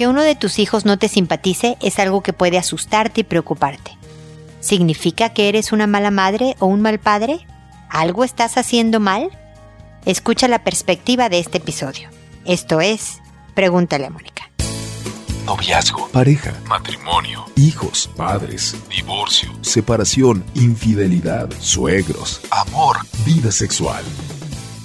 Que uno de tus hijos no te simpatice es algo que puede asustarte y preocuparte. ¿Significa que eres una mala madre o un mal padre? ¿Algo estás haciendo mal? Escucha la perspectiva de este episodio. Esto es, pregúntale a Mónica. Noviazgo, pareja, matrimonio, hijos, padres, divorcio, separación, infidelidad, suegros, amor, vida sexual.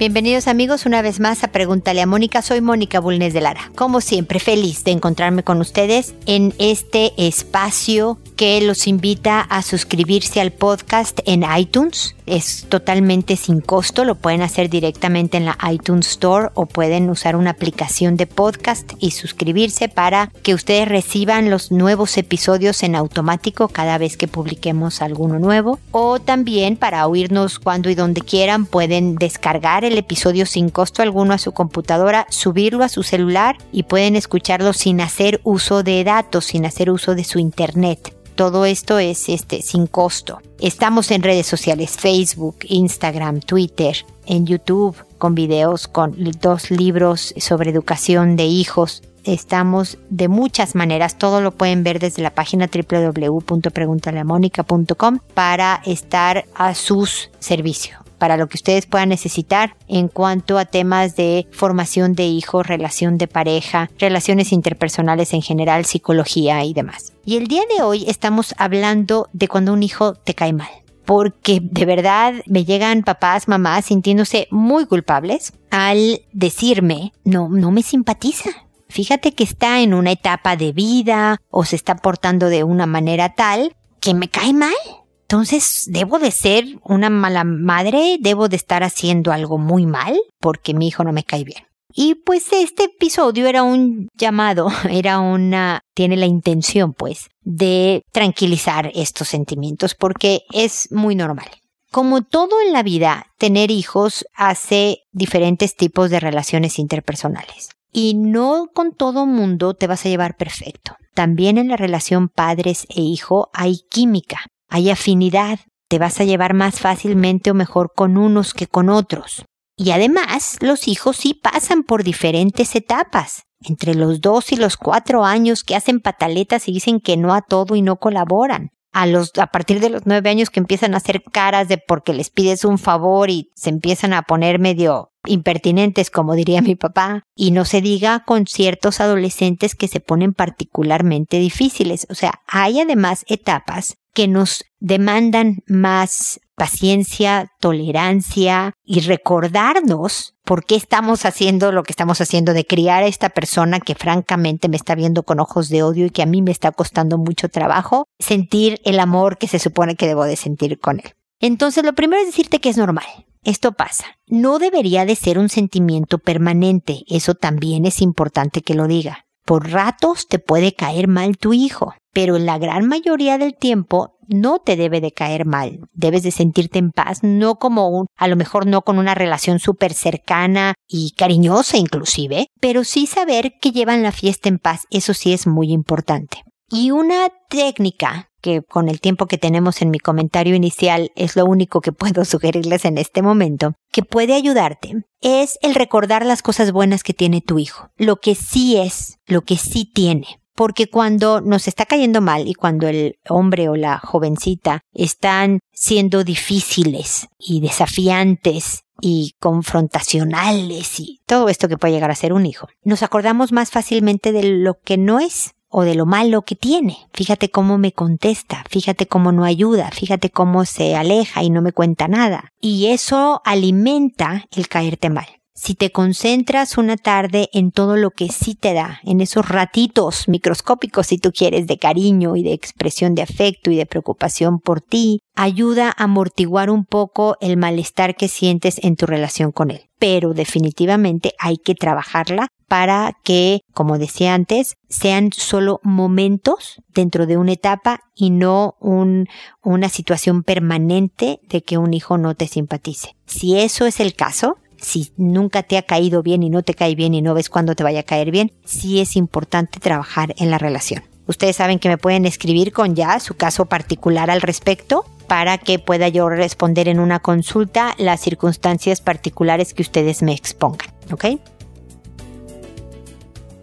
Bienvenidos amigos una vez más a Pregúntale a Mónica. Soy Mónica Bulnes de Lara. Como siempre, feliz de encontrarme con ustedes en este espacio que los invita a suscribirse al podcast en iTunes. Es totalmente sin costo, lo pueden hacer directamente en la iTunes Store o pueden usar una aplicación de podcast y suscribirse para que ustedes reciban los nuevos episodios en automático cada vez que publiquemos alguno nuevo. O también para oírnos cuando y donde quieran pueden descargar el episodio sin costo alguno a su computadora, subirlo a su celular y pueden escucharlo sin hacer uso de datos, sin hacer uso de su internet todo esto es este sin costo. Estamos en redes sociales, Facebook, Instagram, Twitter, en YouTube, con videos, con dos libros sobre educación de hijos. Estamos de muchas maneras, todo lo pueden ver desde la página www.preguntaleamónica.com para estar a sus servicios para lo que ustedes puedan necesitar en cuanto a temas de formación de hijos, relación de pareja, relaciones interpersonales en general, psicología y demás. Y el día de hoy estamos hablando de cuando un hijo te cae mal porque de verdad me llegan papás, mamás sintiéndose muy culpables al decirme, no, no me simpatiza. Fíjate que está en una etapa de vida o se está portando de una manera tal que me cae mal. Entonces, ¿debo de ser una mala madre? ¿Debo de estar haciendo algo muy mal? Porque mi hijo no me cae bien. Y pues este episodio era un llamado, era una, tiene la intención pues de tranquilizar estos sentimientos porque es muy normal. Como todo en la vida, tener hijos hace diferentes tipos de relaciones interpersonales. Y no con todo mundo te vas a llevar perfecto. También en la relación padres e hijo hay química hay afinidad, te vas a llevar más fácilmente o mejor con unos que con otros. Y además, los hijos sí pasan por diferentes etapas. Entre los dos y los cuatro años que hacen pataletas y dicen que no a todo y no colaboran. A los, a partir de los nueve años que empiezan a hacer caras de porque les pides un favor y se empiezan a poner medio impertinentes, como diría mi papá, y no se diga con ciertos adolescentes que se ponen particularmente difíciles. O sea, hay además etapas que nos demandan más paciencia, tolerancia y recordarnos por qué estamos haciendo lo que estamos haciendo de criar a esta persona que francamente me está viendo con ojos de odio y que a mí me está costando mucho trabajo sentir el amor que se supone que debo de sentir con él. Entonces, lo primero es decirte que es normal. Esto pasa. No debería de ser un sentimiento permanente. Eso también es importante que lo diga. Por ratos te puede caer mal tu hijo, pero en la gran mayoría del tiempo no te debe de caer mal. Debes de sentirte en paz, no como un, a lo mejor no con una relación súper cercana y cariñosa inclusive, pero sí saber que llevan la fiesta en paz. Eso sí es muy importante. Y una técnica que con el tiempo que tenemos en mi comentario inicial es lo único que puedo sugerirles en este momento, que puede ayudarte, es el recordar las cosas buenas que tiene tu hijo, lo que sí es, lo que sí tiene. Porque cuando nos está cayendo mal y cuando el hombre o la jovencita están siendo difíciles y desafiantes y confrontacionales y todo esto que puede llegar a ser un hijo, nos acordamos más fácilmente de lo que no es o de lo malo que tiene. Fíjate cómo me contesta, fíjate cómo no ayuda, fíjate cómo se aleja y no me cuenta nada. Y eso alimenta el caerte mal. Si te concentras una tarde en todo lo que sí te da, en esos ratitos microscópicos, si tú quieres, de cariño y de expresión de afecto y de preocupación por ti, ayuda a amortiguar un poco el malestar que sientes en tu relación con él. Pero definitivamente hay que trabajarla para que, como decía antes, sean solo momentos dentro de una etapa y no un, una situación permanente de que un hijo no te simpatice. Si eso es el caso, si nunca te ha caído bien y no te cae bien y no ves cuándo te vaya a caer bien, sí es importante trabajar en la relación. Ustedes saben que me pueden escribir con ya su caso particular al respecto para que pueda yo responder en una consulta las circunstancias particulares que ustedes me expongan, ¿ok?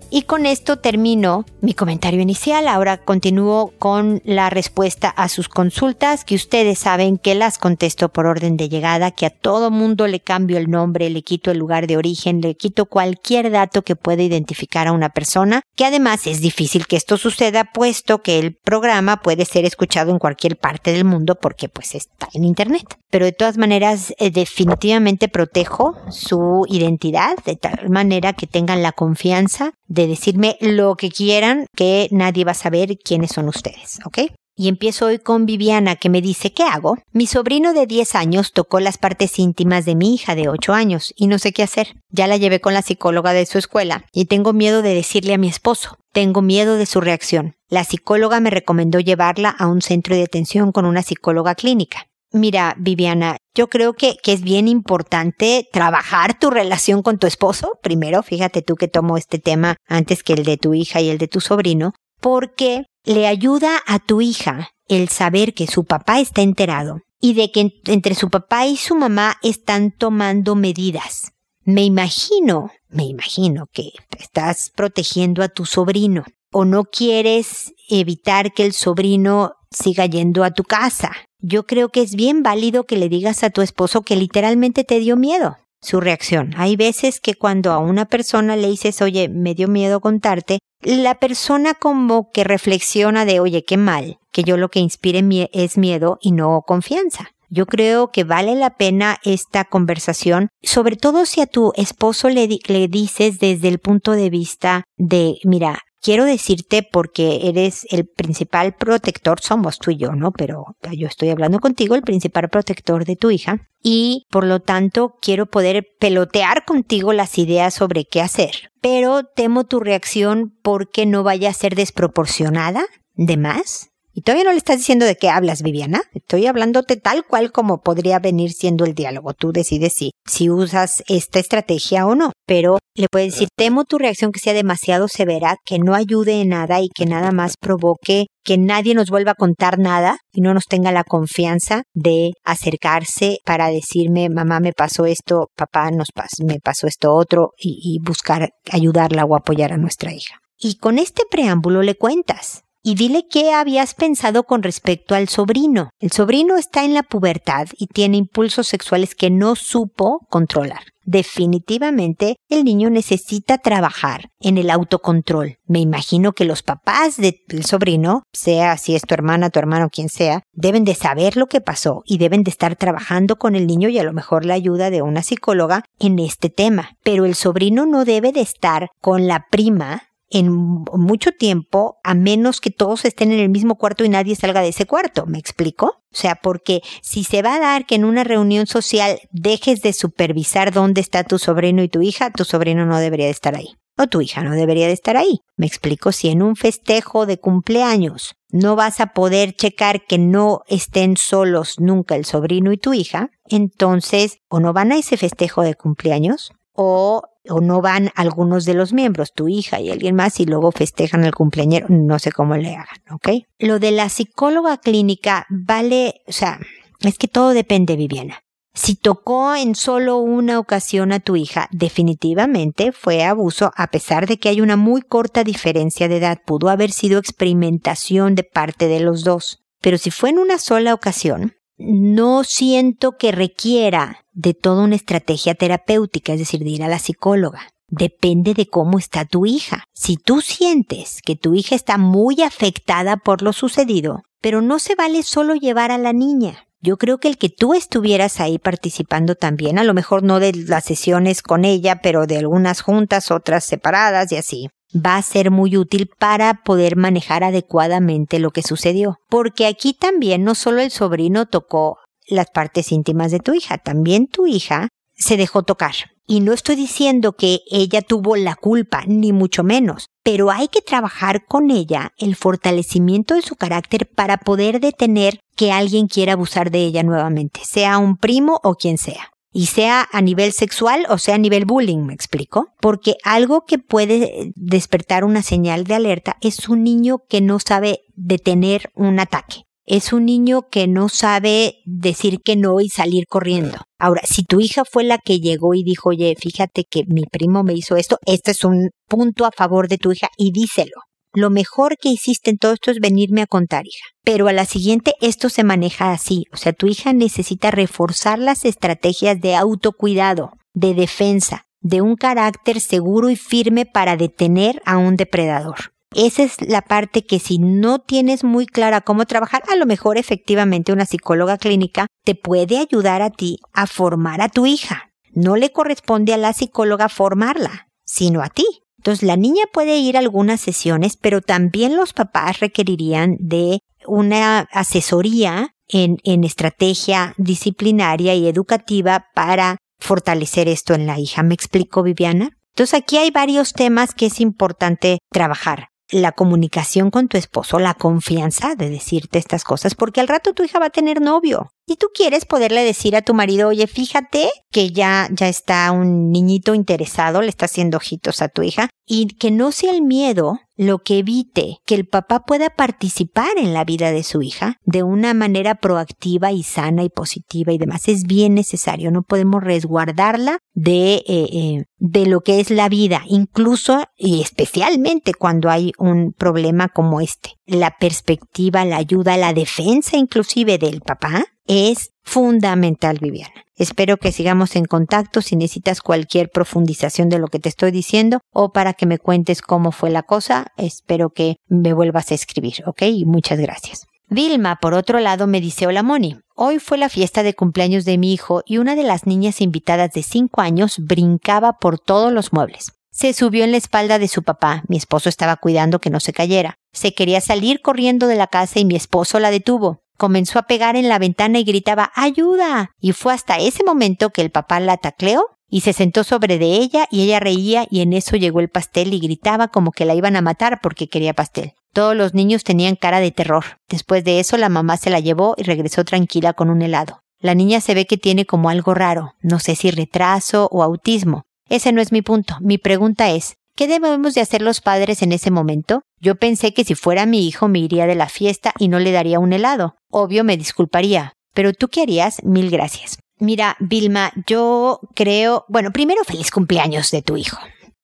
Y con esto termino mi comentario inicial. Ahora continúo con la respuesta a sus consultas, que ustedes saben que las contesto por orden de llegada, que a todo mundo le cambio el nombre, le quito el lugar de origen, le quito cualquier dato que pueda identificar a una persona, que además es difícil que esto suceda, puesto que el programa puede ser escuchado en cualquier parte del mundo porque pues está en Internet. Pero de todas maneras, eh, definitivamente protejo su identidad de tal manera que tengan la confianza decirme lo que quieran, que nadie va a saber quiénes son ustedes, ¿ok? Y empiezo hoy con Viviana que me dice, ¿qué hago? Mi sobrino de 10 años tocó las partes íntimas de mi hija de 8 años y no sé qué hacer. Ya la llevé con la psicóloga de su escuela y tengo miedo de decirle a mi esposo. Tengo miedo de su reacción. La psicóloga me recomendó llevarla a un centro de atención con una psicóloga clínica. Mira, Viviana, yo creo que, que, es bien importante trabajar tu relación con tu esposo. Primero, fíjate tú que tomo este tema antes que el de tu hija y el de tu sobrino, porque le ayuda a tu hija el saber que su papá está enterado y de que entre su papá y su mamá están tomando medidas. Me imagino, me imagino que estás protegiendo a tu sobrino o no quieres evitar que el sobrino siga yendo a tu casa yo creo que es bien válido que le digas a tu esposo que literalmente te dio miedo su reacción. Hay veces que cuando a una persona le dices, oye, me dio miedo contarte, la persona como que reflexiona de, oye, qué mal, que yo lo que inspire es miedo y no confianza. Yo creo que vale la pena esta conversación, sobre todo si a tu esposo le, le dices desde el punto de vista de, mira, quiero decirte porque eres el principal protector, somos tú y yo, ¿no? Pero yo estoy hablando contigo, el principal protector de tu hija, y por lo tanto quiero poder pelotear contigo las ideas sobre qué hacer. Pero temo tu reacción porque no vaya a ser desproporcionada de más y todavía no le estás diciendo de qué hablas, Viviana. Estoy hablándote tal cual como podría venir siendo el diálogo. Tú decides si, si usas esta estrategia o no. Pero le puedes decir, temo tu reacción que sea demasiado severa, que no ayude en nada y que nada más provoque que nadie nos vuelva a contar nada y no nos tenga la confianza de acercarse para decirme, mamá me pasó esto, papá nos me pasó esto otro y buscar ayudarla o apoyar a nuestra hija. Y con este preámbulo le cuentas, y dile qué habías pensado con respecto al sobrino. El sobrino está en la pubertad y tiene impulsos sexuales que no supo controlar. Definitivamente el niño necesita trabajar en el autocontrol. Me imagino que los papás del sobrino, sea si es tu hermana, tu hermano, quien sea, deben de saber lo que pasó y deben de estar trabajando con el niño y a lo mejor la ayuda de una psicóloga en este tema. Pero el sobrino no debe de estar con la prima en mucho tiempo a menos que todos estén en el mismo cuarto y nadie salga de ese cuarto. ¿Me explico? O sea, porque si se va a dar que en una reunión social dejes de supervisar dónde está tu sobrino y tu hija, tu sobrino no debería de estar ahí. O tu hija no debería de estar ahí. Me explico, si en un festejo de cumpleaños no vas a poder checar que no estén solos nunca el sobrino y tu hija, entonces o no van a ese festejo de cumpleaños o o no van algunos de los miembros, tu hija y alguien más, y luego festejan el cumpleañero, no sé cómo le hagan, ¿ok? Lo de la psicóloga clínica vale, o sea, es que todo depende, Viviana. Si tocó en solo una ocasión a tu hija, definitivamente fue abuso, a pesar de que hay una muy corta diferencia de edad. Pudo haber sido experimentación de parte de los dos. Pero si fue en una sola ocasión, no siento que requiera de toda una estrategia terapéutica, es decir, de ir a la psicóloga. Depende de cómo está tu hija. Si tú sientes que tu hija está muy afectada por lo sucedido, pero no se vale solo llevar a la niña. Yo creo que el que tú estuvieras ahí participando también, a lo mejor no de las sesiones con ella, pero de algunas juntas, otras separadas y así, va a ser muy útil para poder manejar adecuadamente lo que sucedió. Porque aquí también no solo el sobrino tocó las partes íntimas de tu hija, también tu hija se dejó tocar. Y no estoy diciendo que ella tuvo la culpa, ni mucho menos, pero hay que trabajar con ella el fortalecimiento de su carácter para poder detener que alguien quiera abusar de ella nuevamente, sea un primo o quien sea. Y sea a nivel sexual o sea a nivel bullying, me explico. Porque algo que puede despertar una señal de alerta es un niño que no sabe detener un ataque es un niño que no sabe decir que no y salir corriendo. Ahora, si tu hija fue la que llegó y dijo, oye, fíjate que mi primo me hizo esto, este es un punto a favor de tu hija y díselo. Lo mejor que hiciste en todo esto es venirme a contar, hija. Pero a la siguiente esto se maneja así. O sea, tu hija necesita reforzar las estrategias de autocuidado, de defensa, de un carácter seguro y firme para detener a un depredador. Esa es la parte que si no tienes muy clara cómo trabajar, a lo mejor efectivamente una psicóloga clínica te puede ayudar a ti a formar a tu hija. No le corresponde a la psicóloga formarla, sino a ti. Entonces la niña puede ir a algunas sesiones, pero también los papás requerirían de una asesoría en, en estrategia disciplinaria y educativa para fortalecer esto en la hija. ¿Me explico, Viviana? Entonces aquí hay varios temas que es importante trabajar la comunicación con tu esposo, la confianza de decirte estas cosas, porque al rato tu hija va a tener novio. Y tú quieres poderle decir a tu marido, oye, fíjate que ya, ya está un niñito interesado, le está haciendo ojitos a tu hija, y que no sea el miedo lo que evite que el papá pueda participar en la vida de su hija de una manera proactiva y sana y positiva y demás. Es bien necesario, no podemos resguardarla de, eh, eh, de lo que es la vida, incluso y especialmente cuando hay un problema como este. La perspectiva, la ayuda, la defensa inclusive del papá es fundamental, Viviana. Espero que sigamos en contacto si necesitas cualquier profundización de lo que te estoy diciendo o para que me cuentes cómo fue la cosa. Espero que me vuelvas a escribir, ¿ok? Y muchas gracias. Vilma, por otro lado, me dice, hola Moni, hoy fue la fiesta de cumpleaños de mi hijo y una de las niñas invitadas de cinco años brincaba por todos los muebles. Se subió en la espalda de su papá, mi esposo estaba cuidando que no se cayera. Se quería salir corriendo de la casa y mi esposo la detuvo comenzó a pegar en la ventana y gritaba ¡Ayuda! Y fue hasta ese momento que el papá la tacleó y se sentó sobre de ella y ella reía y en eso llegó el pastel y gritaba como que la iban a matar porque quería pastel. Todos los niños tenían cara de terror. Después de eso la mamá se la llevó y regresó tranquila con un helado. La niña se ve que tiene como algo raro, no sé si retraso o autismo. Ese no es mi punto. Mi pregunta es, ¿Qué debemos de hacer los padres en ese momento? Yo pensé que si fuera mi hijo me iría de la fiesta y no le daría un helado. Obvio me disculparía. Pero tú qué harías? Mil gracias. Mira, Vilma, yo creo, bueno, primero feliz cumpleaños de tu hijo.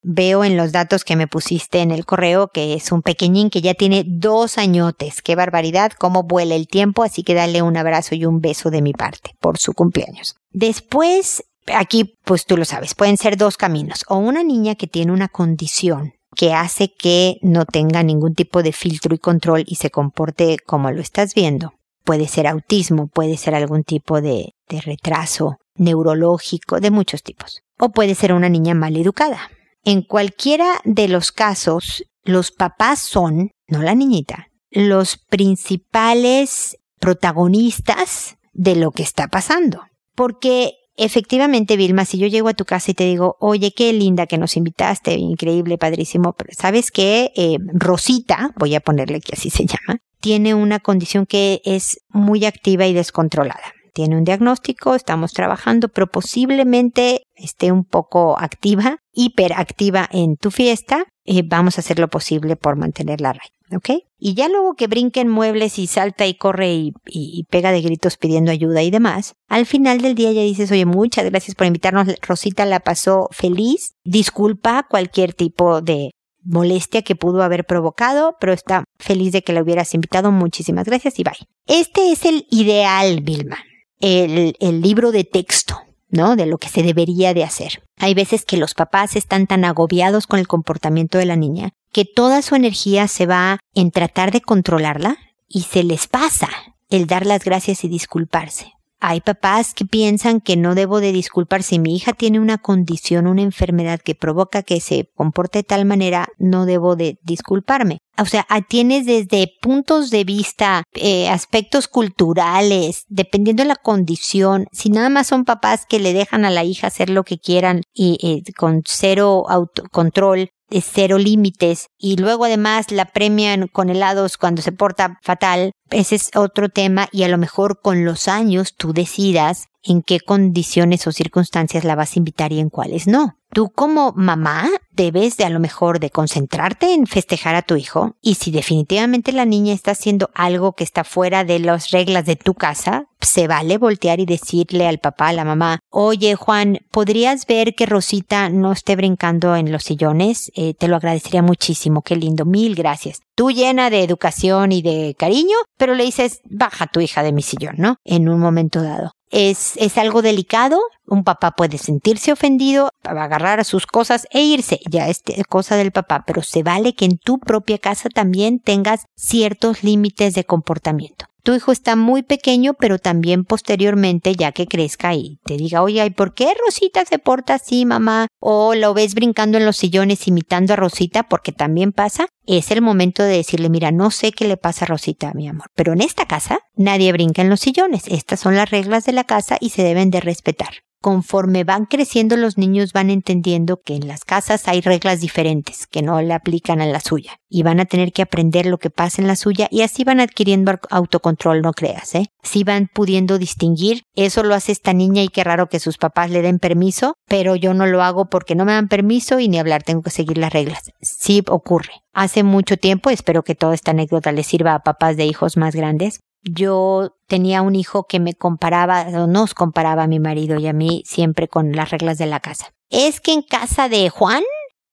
Veo en los datos que me pusiste en el correo que es un pequeñín que ya tiene dos añotes. Qué barbaridad, cómo vuela el tiempo, así que dale un abrazo y un beso de mi parte por su cumpleaños. Después, aquí, pues tú lo sabes, pueden ser dos caminos. O una niña que tiene una condición que hace que no tenga ningún tipo de filtro y control y se comporte como lo estás viendo. Puede ser autismo, puede ser algún tipo de, de retraso neurológico, de muchos tipos. O puede ser una niña mal educada. En cualquiera de los casos, los papás son, no la niñita, los principales protagonistas de lo que está pasando. Porque Efectivamente, Vilma, si yo llego a tu casa y te digo, oye, qué linda que nos invitaste, increíble, padrísimo, pero ¿sabes qué? Eh, Rosita, voy a ponerle que así se llama, tiene una condición que es muy activa y descontrolada. Tiene un diagnóstico, estamos trabajando, pero posiblemente esté un poco activa, hiperactiva en tu fiesta. Eh, vamos a hacer lo posible por mantenerla. ¿Ok? Y ya luego que brinquen muebles y salta y corre y, pega de gritos pidiendo ayuda y demás, al final del día ya dices, oye, muchas gracias por invitarnos, Rosita la pasó feliz, disculpa cualquier tipo de molestia que pudo haber provocado, pero está feliz de que la hubieras invitado, muchísimas gracias y bye. Este es el ideal, Vilma, el, el libro de texto. ¿no? De lo que se debería de hacer. Hay veces que los papás están tan agobiados con el comportamiento de la niña que toda su energía se va en tratar de controlarla y se les pasa el dar las gracias y disculparse. Hay papás que piensan que no debo de disculpar si mi hija tiene una condición, una enfermedad que provoca que se comporte de tal manera, no debo de disculparme. O sea, tienes desde puntos de vista, eh, aspectos culturales, dependiendo de la condición. Si nada más son papás que le dejan a la hija hacer lo que quieran y eh, con cero autocontrol, cero límites. Y luego además la premian con helados cuando se porta fatal, ese es otro tema y a lo mejor con los años tú decidas en qué condiciones o circunstancias la vas a invitar y en cuáles no. Tú como mamá debes de a lo mejor de concentrarte en festejar a tu hijo y si definitivamente la niña está haciendo algo que está fuera de las reglas de tu casa, se vale voltear y decirle al papá, a la mamá, oye Juan, ¿podrías ver que Rosita no esté brincando en los sillones? Eh, te lo agradecería muchísimo, qué lindo, mil gracias. Tú llena de educación y de cariño, pero le dices, baja tu hija de mi sillón, ¿no? En un momento dado es, es algo delicado. Un papá puede sentirse ofendido, agarrar a sus cosas e irse. Ya es cosa del papá, pero se vale que en tu propia casa también tengas ciertos límites de comportamiento tu hijo está muy pequeño, pero también posteriormente, ya que crezca y te diga, oye, ¿y por qué Rosita se porta así, mamá? O lo ves brincando en los sillones imitando a Rosita, porque también pasa, es el momento de decirle, mira, no sé qué le pasa a Rosita, mi amor, pero en esta casa nadie brinca en los sillones. Estas son las reglas de la casa y se deben de respetar conforme van creciendo los niños van entendiendo que en las casas hay reglas diferentes que no le aplican a la suya y van a tener que aprender lo que pasa en la suya y así van adquiriendo autocontrol, no creas, ¿eh? Si van pudiendo distinguir, eso lo hace esta niña y qué raro que sus papás le den permiso, pero yo no lo hago porque no me dan permiso y ni hablar, tengo que seguir las reglas. Sí ocurre. Hace mucho tiempo, espero que toda esta anécdota le sirva a papás de hijos más grandes, yo tenía un hijo que me comparaba, o nos comparaba a mi marido y a mí siempre con las reglas de la casa. Es que en casa de Juan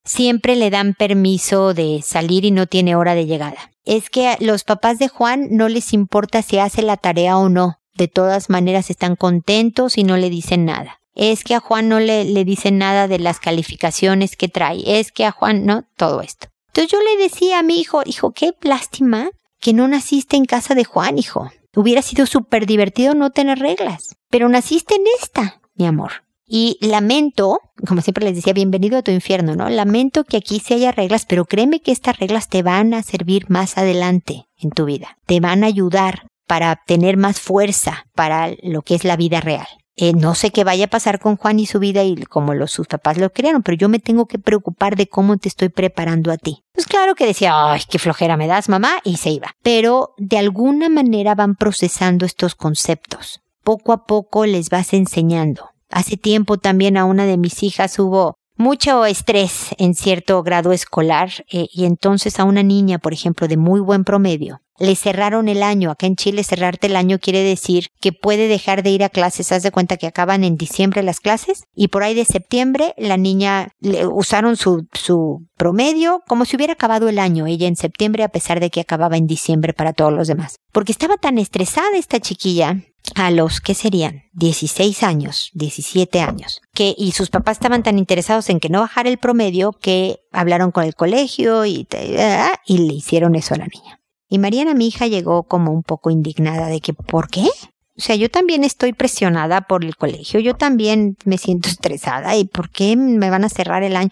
siempre le dan permiso de salir y no tiene hora de llegada. Es que a los papás de Juan no les importa si hace la tarea o no. De todas maneras están contentos y no le dicen nada. Es que a Juan no le, le dicen nada de las calificaciones que trae. Es que a Juan no, todo esto. Entonces yo le decía a mi hijo, hijo, qué lástima que no naciste en casa de Juan, hijo. Hubiera sido súper divertido no tener reglas, pero naciste en esta, mi amor. Y lamento, como siempre les decía, bienvenido a tu infierno, ¿no? Lamento que aquí se haya reglas, pero créeme que estas reglas te van a servir más adelante en tu vida. Te van a ayudar para tener más fuerza para lo que es la vida real. Eh, no sé qué vaya a pasar con Juan y su vida y como los, sus papás lo crearon, pero yo me tengo que preocupar de cómo te estoy preparando a ti. Pues claro que decía, ay, qué flojera me das, mamá, y se iba. Pero de alguna manera van procesando estos conceptos. Poco a poco les vas enseñando. Hace tiempo también a una de mis hijas hubo mucho estrés en cierto grado escolar eh, y entonces a una niña, por ejemplo, de muy buen promedio, le cerraron el año. Acá en Chile cerrarte el año quiere decir que puede dejar de ir a clases. Haz de cuenta que acaban en diciembre las clases y por ahí de septiembre la niña le usaron su, su promedio como si hubiera acabado el año ella en septiembre a pesar de que acababa en diciembre para todos los demás. Porque estaba tan estresada esta chiquilla a los que serían 16 años, 17 años, que y sus papás estaban tan interesados en que no bajara el promedio que hablaron con el colegio y, y le hicieron eso a la niña. Y Mariana, mi hija, llegó como un poco indignada de que, ¿por qué? O sea, yo también estoy presionada por el colegio, yo también me siento estresada y ¿por qué me van a cerrar el año?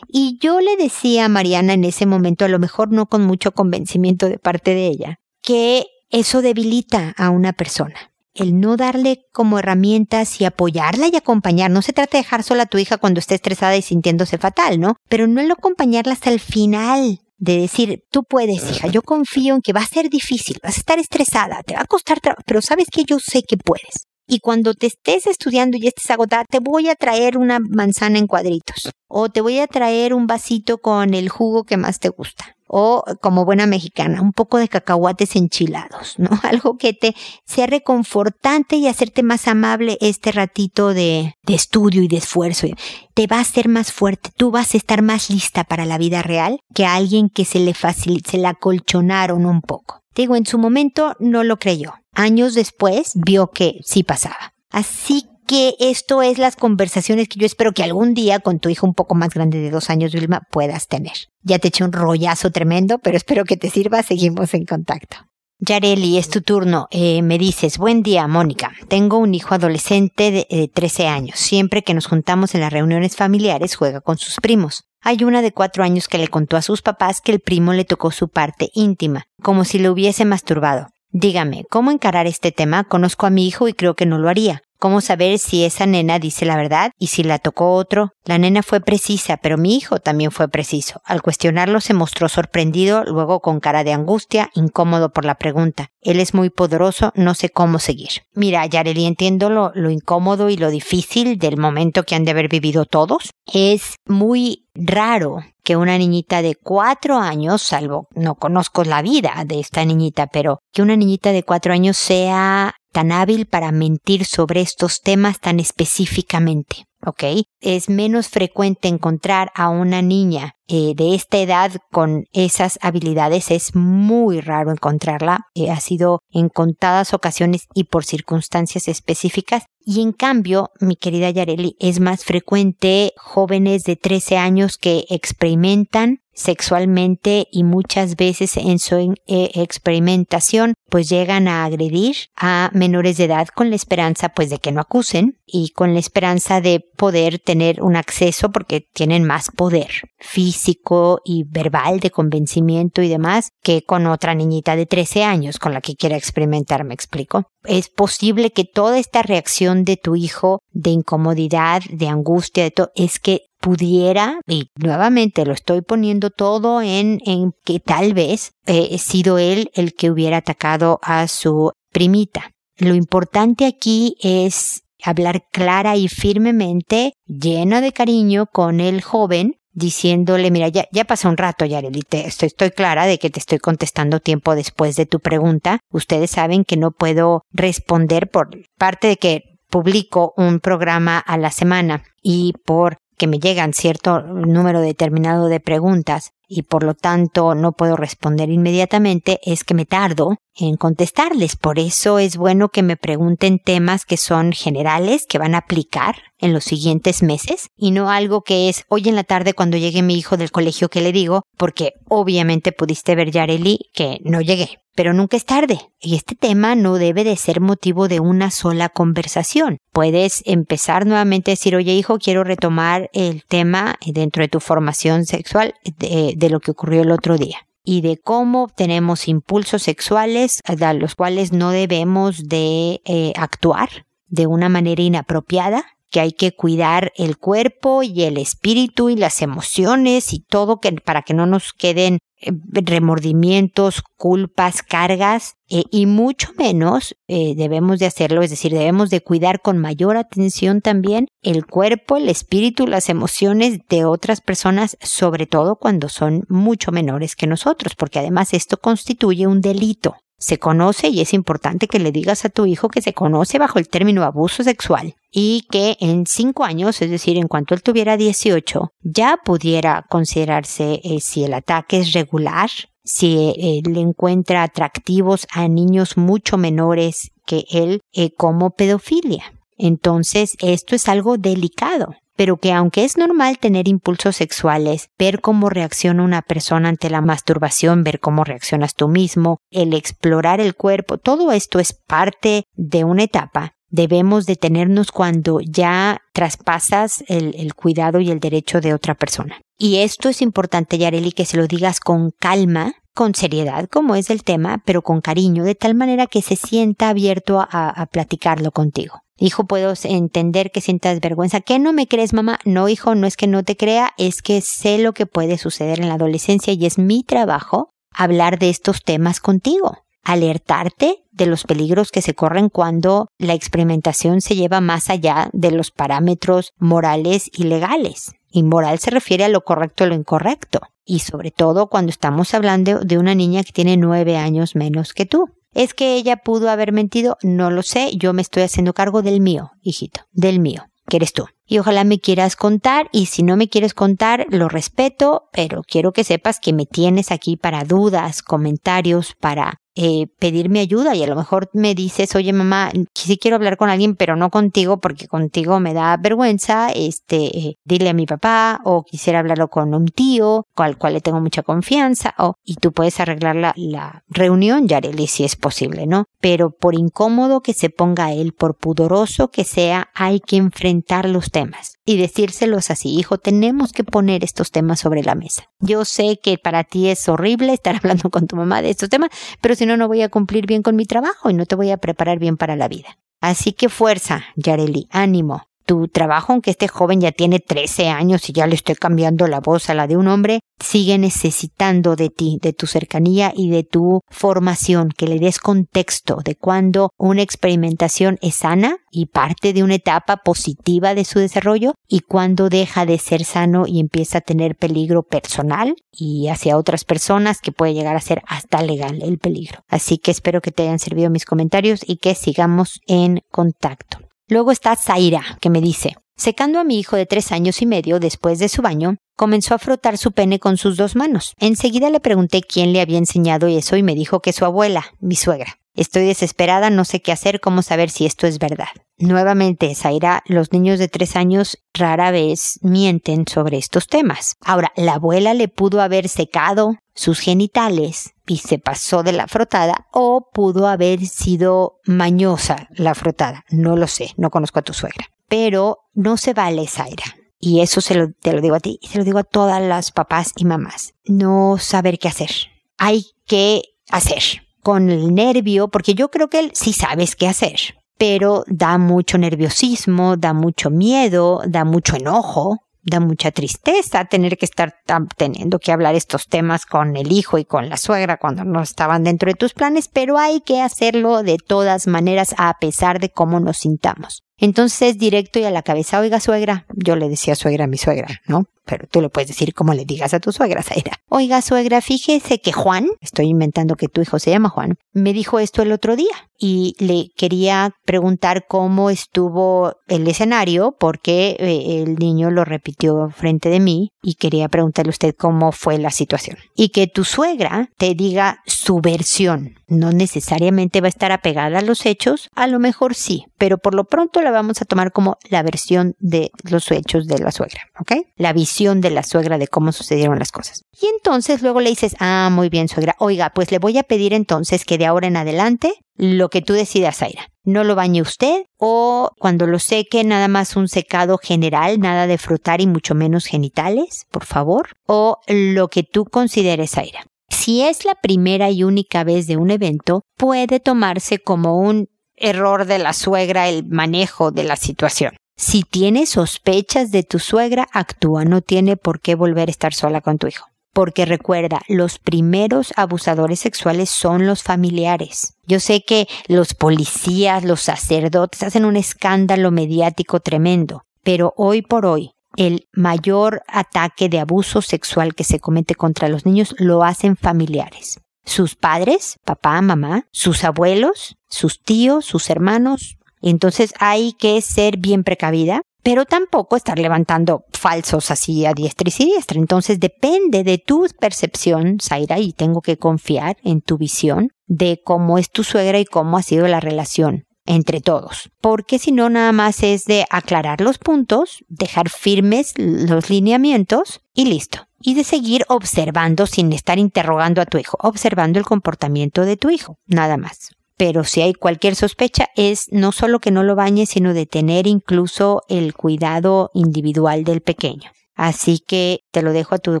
Y yo le decía a Mariana en ese momento, a lo mejor no con mucho convencimiento de parte de ella, que eso debilita a una persona. El no darle como herramientas y apoyarla y acompañar. No se trata de dejar sola a tu hija cuando esté estresada y sintiéndose fatal, ¿no? Pero no el acompañarla hasta el final. De decir, tú puedes, hija, yo confío en que va a ser difícil, vas a estar estresada, te va a costar trabajo, pero sabes que yo sé que puedes. Y cuando te estés estudiando y estés agotada, te voy a traer una manzana en cuadritos. O te voy a traer un vasito con el jugo que más te gusta o como buena mexicana, un poco de cacahuates enchilados, ¿no? Algo que te sea reconfortante y hacerte más amable este ratito de, estudio y de esfuerzo. Te va a hacer más fuerte, tú vas a estar más lista para la vida real que a alguien que se le facilite, se la colchonaron un poco. Digo, en su momento no lo creyó. Años después vio que sí pasaba. Así que esto es las conversaciones que yo espero que algún día con tu hijo un poco más grande de dos años, Vilma, puedas tener. Ya te eché un rollazo tremendo, pero espero que te sirva. Seguimos en contacto. Yareli, es tu turno. Eh, me dices, buen día, Mónica. Tengo un hijo adolescente de 13 años. Siempre que nos juntamos en las reuniones familiares juega con sus primos. Hay una de cuatro años que le contó a sus papás que el primo le tocó su parte íntima, como si le hubiese masturbado. Dígame, ¿cómo encarar este tema? Conozco a mi hijo y creo que no lo haría. ¿Cómo saber si esa nena dice la verdad y si la tocó otro? La nena fue precisa, pero mi hijo también fue preciso. Al cuestionarlo se mostró sorprendido, luego con cara de angustia, incómodo por la pregunta. Él es muy poderoso, no sé cómo seguir. Mira, Yareli, entiendo lo, lo incómodo y lo difícil del momento que han de haber vivido todos. Es muy raro que una niñita de cuatro años, salvo no conozco la vida de esta niñita, pero que una niñita de cuatro años sea tan hábil para mentir sobre estos temas tan específicamente. ¿ok? Es menos frecuente encontrar a una niña eh, de esta edad con esas habilidades, es muy raro encontrarla, eh, ha sido en contadas ocasiones y por circunstancias específicas. Y en cambio, mi querida Yareli, es más frecuente jóvenes de 13 años que experimentan sexualmente y muchas veces en su eh, experimentación pues llegan a agredir a menores de edad con la esperanza pues de que no acusen y con la esperanza de poder tener un acceso porque tienen más poder físico y verbal de convencimiento y demás que con otra niñita de 13 años con la que quiera experimentar, me explico. Es posible que toda esta reacción de tu hijo de incomodidad, de angustia, de todo, es que pudiera, y nuevamente lo estoy poniendo todo en, en que tal vez eh, he sido él el que hubiera atacado a su primita. Lo importante aquí es hablar clara y firmemente, llena de cariño con el joven, diciéndole, mira, ya, ya pasó un rato, Yareli, estoy, estoy clara de que te estoy contestando tiempo después de tu pregunta. Ustedes saben que no puedo responder por parte de que publico un programa a la semana y por que me llegan cierto número determinado de preguntas y por lo tanto no puedo responder inmediatamente, es que me tardo en contestarles. Por eso es bueno que me pregunten temas que son generales, que van a aplicar en los siguientes meses y no algo que es hoy en la tarde cuando llegue mi hijo del colegio que le digo, porque obviamente pudiste ver, Yareli, que no llegué. Pero nunca es tarde. Y este tema no debe de ser motivo de una sola conversación. Puedes empezar nuevamente a decir, oye hijo, quiero retomar el tema dentro de tu formación sexual de, lo que ocurrió el otro día y de cómo tenemos impulsos sexuales a los cuales no debemos de eh, actuar de una manera inapropiada que hay que cuidar el cuerpo y el espíritu y las emociones y todo que, para que no nos queden eh, remordimientos, culpas, cargas eh, y mucho menos eh, debemos de hacerlo, es decir, debemos de cuidar con mayor atención también el cuerpo, el espíritu, las emociones de otras personas, sobre todo cuando son mucho menores que nosotros, porque además esto constituye un delito. Se conoce y es importante que le digas a tu hijo que se conoce bajo el término abuso sexual y que en cinco años, es decir, en cuanto él tuviera 18, ya pudiera considerarse eh, si el ataque es regular, si eh, encuentra atractivos a niños mucho menores que él eh, como pedofilia. Entonces, esto es algo delicado pero que aunque es normal tener impulsos sexuales, ver cómo reacciona una persona ante la masturbación, ver cómo reaccionas tú mismo, el explorar el cuerpo, todo esto es parte de una etapa. Debemos detenernos cuando ya traspasas el, cuidado y el derecho de otra persona. Y esto es importante, Yareli, que se lo digas con calma, con seriedad, como es el tema, pero con cariño, de tal manera que se sienta abierto a, a platicarlo contigo. Hijo, puedo entender que sientas vergüenza. ¿Qué no me crees, mamá? No, hijo, no es que no te crea, es que sé lo que puede suceder en la adolescencia y es mi trabajo hablar de estos temas contigo. Alertarte de los peligros que se corren cuando la experimentación se lleva más allá de los parámetros morales y legales. Y moral se refiere a lo correcto y lo incorrecto. Y sobre todo cuando estamos hablando de una niña que tiene nueve años menos que tú. ¿Es que ella pudo haber mentido? No lo sé, yo me estoy haciendo cargo del mío, hijito, del mío, que eres tú. Y ojalá me quieras contar, y si no me quieres contar, lo respeto, pero quiero que sepas que me tienes aquí para dudas, comentarios, para eh, pedirme ayuda y a lo mejor me dices, oye mamá, sí quiero hablar con alguien, pero no contigo porque contigo me da vergüenza, este, eh, dile a mi papá o quisiera hablarlo con un tío, el cual le tengo mucha confianza, o, y tú puedes arreglar la, la reunión, Yareli, si es posible, ¿no? Pero por incómodo que se ponga él, por pudoroso que sea, hay que enfrentar los temas y decírselos así, hijo, tenemos que poner estos temas sobre la mesa. Yo sé que para ti es horrible estar hablando con tu mamá de estos temas, pero si no, no voy a cumplir bien con mi trabajo y no te voy a preparar bien para la vida. Así que fuerza, Yareli, ánimo tu trabajo, aunque este joven ya tiene 13 años y ya le estoy cambiando la voz a la de un hombre, sigue necesitando de ti, de tu cercanía y de tu formación, que le des contexto de cuando una experimentación es sana y parte de una etapa positiva de su desarrollo y cuando deja de ser sano y empieza a tener peligro personal y hacia otras personas que puede llegar a ser hasta legal el peligro. Así que espero que te hayan servido mis comentarios y que sigamos en contacto. Luego está Zaira, que me dice, secando a mi hijo de tres años y medio después de su baño, comenzó a frotar su pene con sus dos manos. Enseguida le pregunté quién le había enseñado eso y me dijo que su abuela, mi suegra. Estoy desesperada, no sé qué hacer, cómo saber si esto es verdad. Nuevamente, Zaira, los niños de tres años rara vez mienten sobre estos temas. Ahora, la abuela le pudo haber secado sus genitales y se pasó de la frotada o pudo haber sido mañosa la frotada. No lo sé, no conozco a tu suegra. Pero no se vale, Zaira. Y eso se lo, te lo digo a ti y se lo digo a todas las papás y mamás. No saber qué hacer. Hay que hacer con el nervio, porque yo creo que él sí sabes qué hacer, pero da mucho nerviosismo, da mucho miedo, da mucho enojo, da mucha tristeza tener que estar teniendo que hablar estos temas con el hijo y con la suegra cuando no estaban dentro de tus planes, pero hay que hacerlo de todas maneras a pesar de cómo nos sintamos. Entonces, directo y a la cabeza, oiga suegra, yo le decía suegra a mi suegra, ¿no? Pero tú le puedes decir como le digas a tu suegra, Zaira. Oiga suegra, fíjese que Juan, estoy inventando que tu hijo se llama Juan, me dijo esto el otro día y le quería preguntar cómo estuvo el escenario porque eh, el niño lo repitió frente de mí y quería preguntarle a usted cómo fue la situación. Y que tu suegra te diga su versión. No necesariamente va a estar apegada a los hechos, a lo mejor sí, pero por lo pronto la vamos a tomar como la versión de los hechos de la suegra, ¿ok? La visión de la suegra de cómo sucedieron las cosas. Y entonces luego le dices, ah, muy bien suegra, oiga, pues le voy a pedir entonces que de ahora en adelante lo que tú decidas, Zaira. No lo bañe usted o cuando lo seque nada más un secado general, nada de frotar y mucho menos genitales, por favor. O lo que tú consideres, Zaira. Si es la primera y única vez de un evento, puede tomarse como un error de la suegra el manejo de la situación. Si tienes sospechas de tu suegra, actúa, no tiene por qué volver a estar sola con tu hijo porque recuerda, los primeros abusadores sexuales son los familiares. Yo sé que los policías, los sacerdotes hacen un escándalo mediático tremendo, pero hoy por hoy el mayor ataque de abuso sexual que se comete contra los niños lo hacen familiares. Sus padres, papá, mamá, sus abuelos, sus tíos, sus hermanos. Entonces hay que ser bien precavida pero tampoco estar levantando falsos así a diestra y siniestra. Entonces depende de tu percepción, Zaira, y tengo que confiar en tu visión de cómo es tu suegra y cómo ha sido la relación entre todos. Porque si no, nada más es de aclarar los puntos, dejar firmes los lineamientos y listo. Y de seguir observando sin estar interrogando a tu hijo, observando el comportamiento de tu hijo, nada más pero si hay cualquier sospecha es no solo que no lo bañe, sino de tener incluso el cuidado individual del pequeño. Así que te lo dejo a tu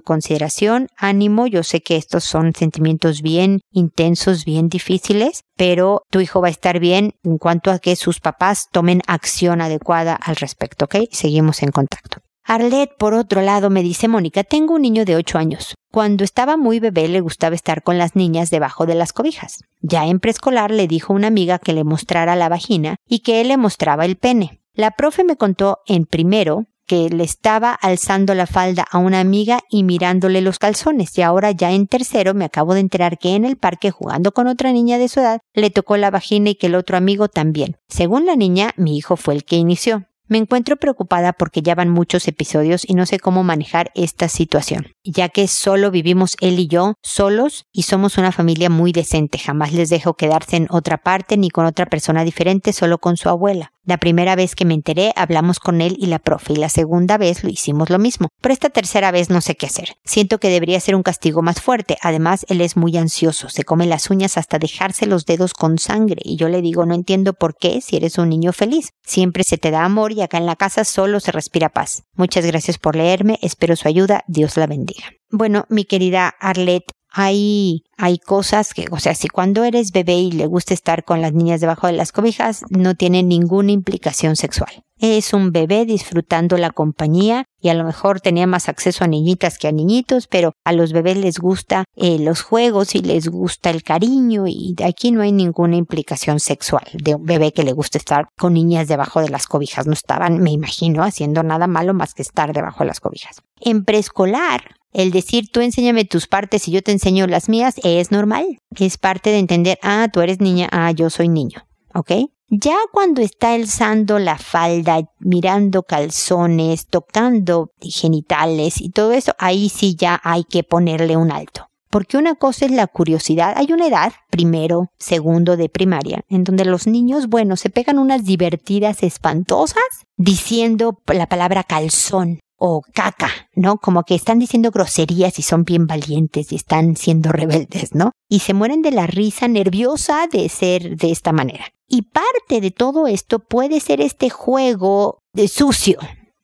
consideración. Ánimo, yo sé que estos son sentimientos bien intensos, bien difíciles, pero tu hijo va a estar bien en cuanto a que sus papás tomen acción adecuada al respecto, ¿ok? Seguimos en contacto. Arlette, por otro lado, me dice Mónica, tengo un niño de ocho años. Cuando estaba muy bebé le gustaba estar con las niñas debajo de las cobijas. Ya en preescolar le dijo una amiga que le mostrara la vagina y que él le mostraba el pene. La profe me contó en primero que le estaba alzando la falda a una amiga y mirándole los calzones y ahora ya en tercero me acabo de enterar que en el parque jugando con otra niña de su edad le tocó la vagina y que el otro amigo también. Según la niña, mi hijo fue el que inició. Me encuentro preocupada porque ya van muchos episodios y no sé cómo manejar esta situación. Ya que solo vivimos él y yo solos y somos una familia muy decente. Jamás les dejo quedarse en otra parte ni con otra persona diferente, solo con su abuela. La primera vez que me enteré hablamos con él y la profe y la segunda vez lo hicimos lo mismo. Pero esta tercera vez no sé qué hacer. Siento que debería ser un castigo más fuerte. Además, él es muy ansioso. Se come las uñas hasta dejarse los dedos con sangre. Y yo le digo, no entiendo por qué si eres un niño feliz. Siempre se te da amor y acá en la casa solo se respira paz. Muchas gracias por leerme. Espero su ayuda. Dios la bendiga. Bueno, mi querida Arlette, hay, hay cosas que, o sea, si cuando eres bebé y le gusta estar con las niñas debajo de las cobijas, no tiene ninguna implicación sexual. Es un bebé disfrutando la compañía y a lo mejor tenía más acceso a niñitas que a niñitos, pero a los bebés les gusta eh, los juegos y les gusta el cariño y aquí no hay ninguna implicación sexual de un bebé que le gusta estar con niñas debajo de las cobijas. No estaban, me imagino, haciendo nada malo más que estar debajo de las cobijas. En preescolar el decir tú enséñame tus partes y yo te enseño las mías es normal. Es parte de entender, ah, tú eres niña, ah, yo soy niño. ¿Ok? Ya cuando está alzando la falda, mirando calzones, tocando genitales y todo eso, ahí sí ya hay que ponerle un alto. Porque una cosa es la curiosidad. Hay una edad, primero, segundo de primaria, en donde los niños, bueno, se pegan unas divertidas espantosas diciendo la palabra calzón o caca, ¿no? Como que están diciendo groserías y son bien valientes y están siendo rebeldes, ¿no? Y se mueren de la risa nerviosa de ser de esta manera. Y parte de todo esto puede ser este juego de sucio,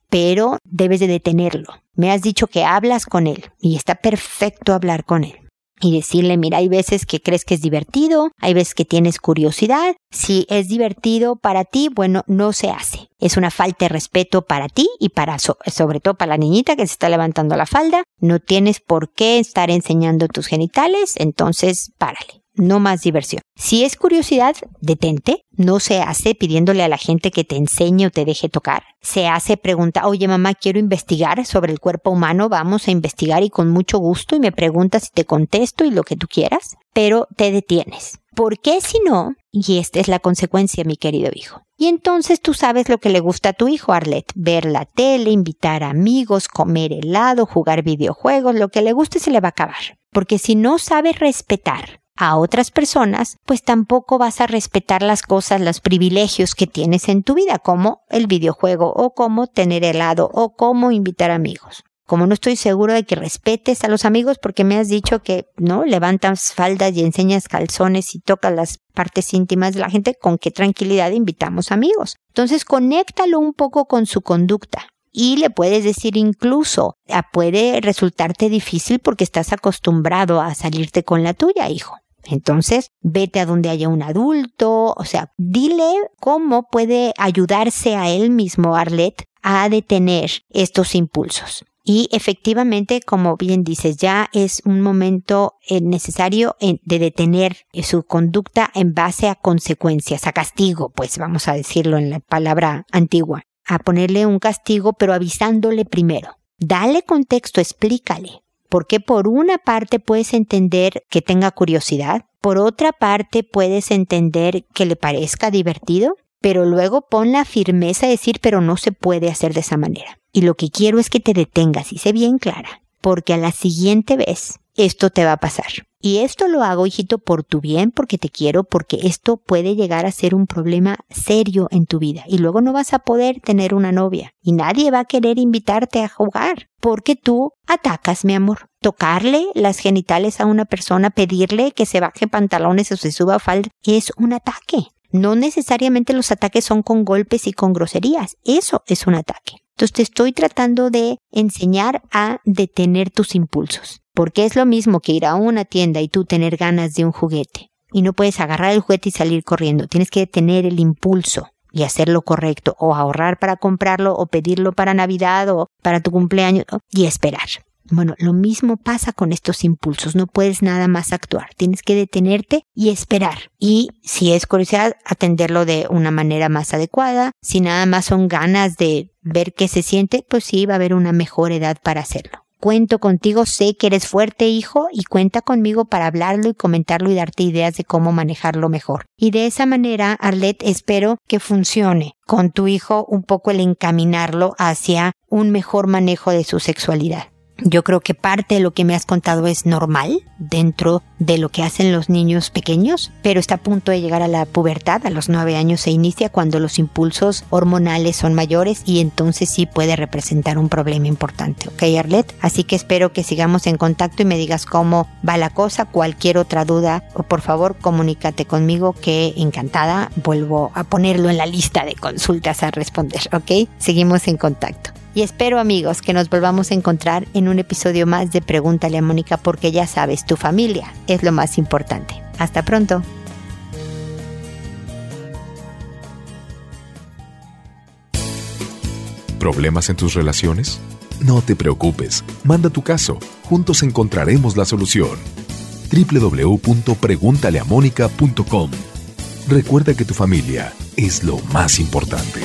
pero debes de detenerlo. Me has dicho que hablas con él y está perfecto hablar con él y decirle, mira, hay veces que crees que es divertido, hay veces que tienes curiosidad. Si es divertido para ti, bueno, no se hace. Es una falta de respeto para ti y para, sobre todo para la niñita que se está levantando la falda. No tienes por qué estar enseñando tus genitales, entonces párale no más diversión. Si es curiosidad, detente. No se hace pidiéndole a la gente que te enseñe o te deje tocar. Se hace pregunta, oye mamá, quiero investigar sobre el cuerpo humano, vamos a investigar y con mucho gusto y me preguntas si te contesto y lo que tú quieras, pero te detienes. ¿Por qué si no? Y esta es la consecuencia, mi querido hijo. Y entonces tú sabes lo que le gusta a tu hijo, Arlet. Ver la tele, invitar amigos, comer helado, jugar videojuegos, lo que le guste se le va a acabar. Porque si no sabes respetar a otras personas, pues tampoco vas a respetar las cosas, los privilegios que tienes en tu vida, como el videojuego o como tener helado o como invitar amigos. Como no estoy seguro de que respetes a los amigos porque me has dicho que no levantas faldas y enseñas calzones y tocas las partes íntimas de la gente, con qué tranquilidad invitamos amigos. Entonces, conéctalo un poco con su conducta y le puedes decir incluso, ah, puede resultarte difícil porque estás acostumbrado a salirte con la tuya, hijo. Entonces, vete a donde haya un adulto, o sea, dile cómo puede ayudarse a él mismo, Arlet, a detener estos impulsos. Y efectivamente, como bien dices, ya es un momento eh, necesario de detener su conducta en base a consecuencias, a castigo, pues vamos a decirlo en la palabra antigua, a ponerle un castigo, pero avisándole primero. Dale contexto, explícale porque por una parte puedes entender que tenga curiosidad, por otra parte puedes entender que le parezca divertido, pero luego pon la firmeza de decir, pero no se puede hacer de esa manera. Y lo que quiero es que te detengas y sé bien clara, porque a la siguiente vez esto te va a pasar. Y esto lo hago, hijito, por tu bien, porque te quiero, porque esto puede llegar a ser un problema serio en tu vida. Y luego no vas a poder tener una novia. Y nadie va a querer invitarte a jugar, porque tú atacas, mi amor. Tocarle las genitales a una persona, pedirle que se baje pantalones o se suba falda, es un ataque. No necesariamente los ataques son con golpes y con groserías. Eso es un ataque. Entonces te estoy tratando de enseñar a detener tus impulsos. Porque es lo mismo que ir a una tienda y tú tener ganas de un juguete. Y no puedes agarrar el juguete y salir corriendo. Tienes que detener el impulso y hacer lo correcto. O ahorrar para comprarlo o pedirlo para Navidad o para tu cumpleaños y esperar. Bueno, lo mismo pasa con estos impulsos, no puedes nada más actuar, tienes que detenerte y esperar. Y si es curiosidad, atenderlo de una manera más adecuada. Si nada más son ganas de ver qué se siente, pues sí, va a haber una mejor edad para hacerlo cuento contigo, sé que eres fuerte hijo y cuenta conmigo para hablarlo y comentarlo y darte ideas de cómo manejarlo mejor. Y de esa manera, Arlet, espero que funcione con tu hijo un poco el encaminarlo hacia un mejor manejo de su sexualidad. Yo creo que parte de lo que me has contado es normal dentro de lo que hacen los niños pequeños, pero está a punto de llegar a la pubertad, a los nueve años se inicia cuando los impulsos hormonales son mayores y entonces sí puede representar un problema importante, ¿ok Arlet? Así que espero que sigamos en contacto y me digas cómo va la cosa, cualquier otra duda o por favor comunícate conmigo que encantada vuelvo a ponerlo en la lista de consultas a responder, ¿ok? Seguimos en contacto. Y espero amigos que nos volvamos a encontrar en un episodio más de Pregúntale a Mónica porque ya sabes, tu familia es lo más importante. Hasta pronto. ¿Problemas en tus relaciones? No te preocupes, manda tu caso, juntos encontraremos la solución. www.preguntaleamónica.com Recuerda que tu familia es lo más importante.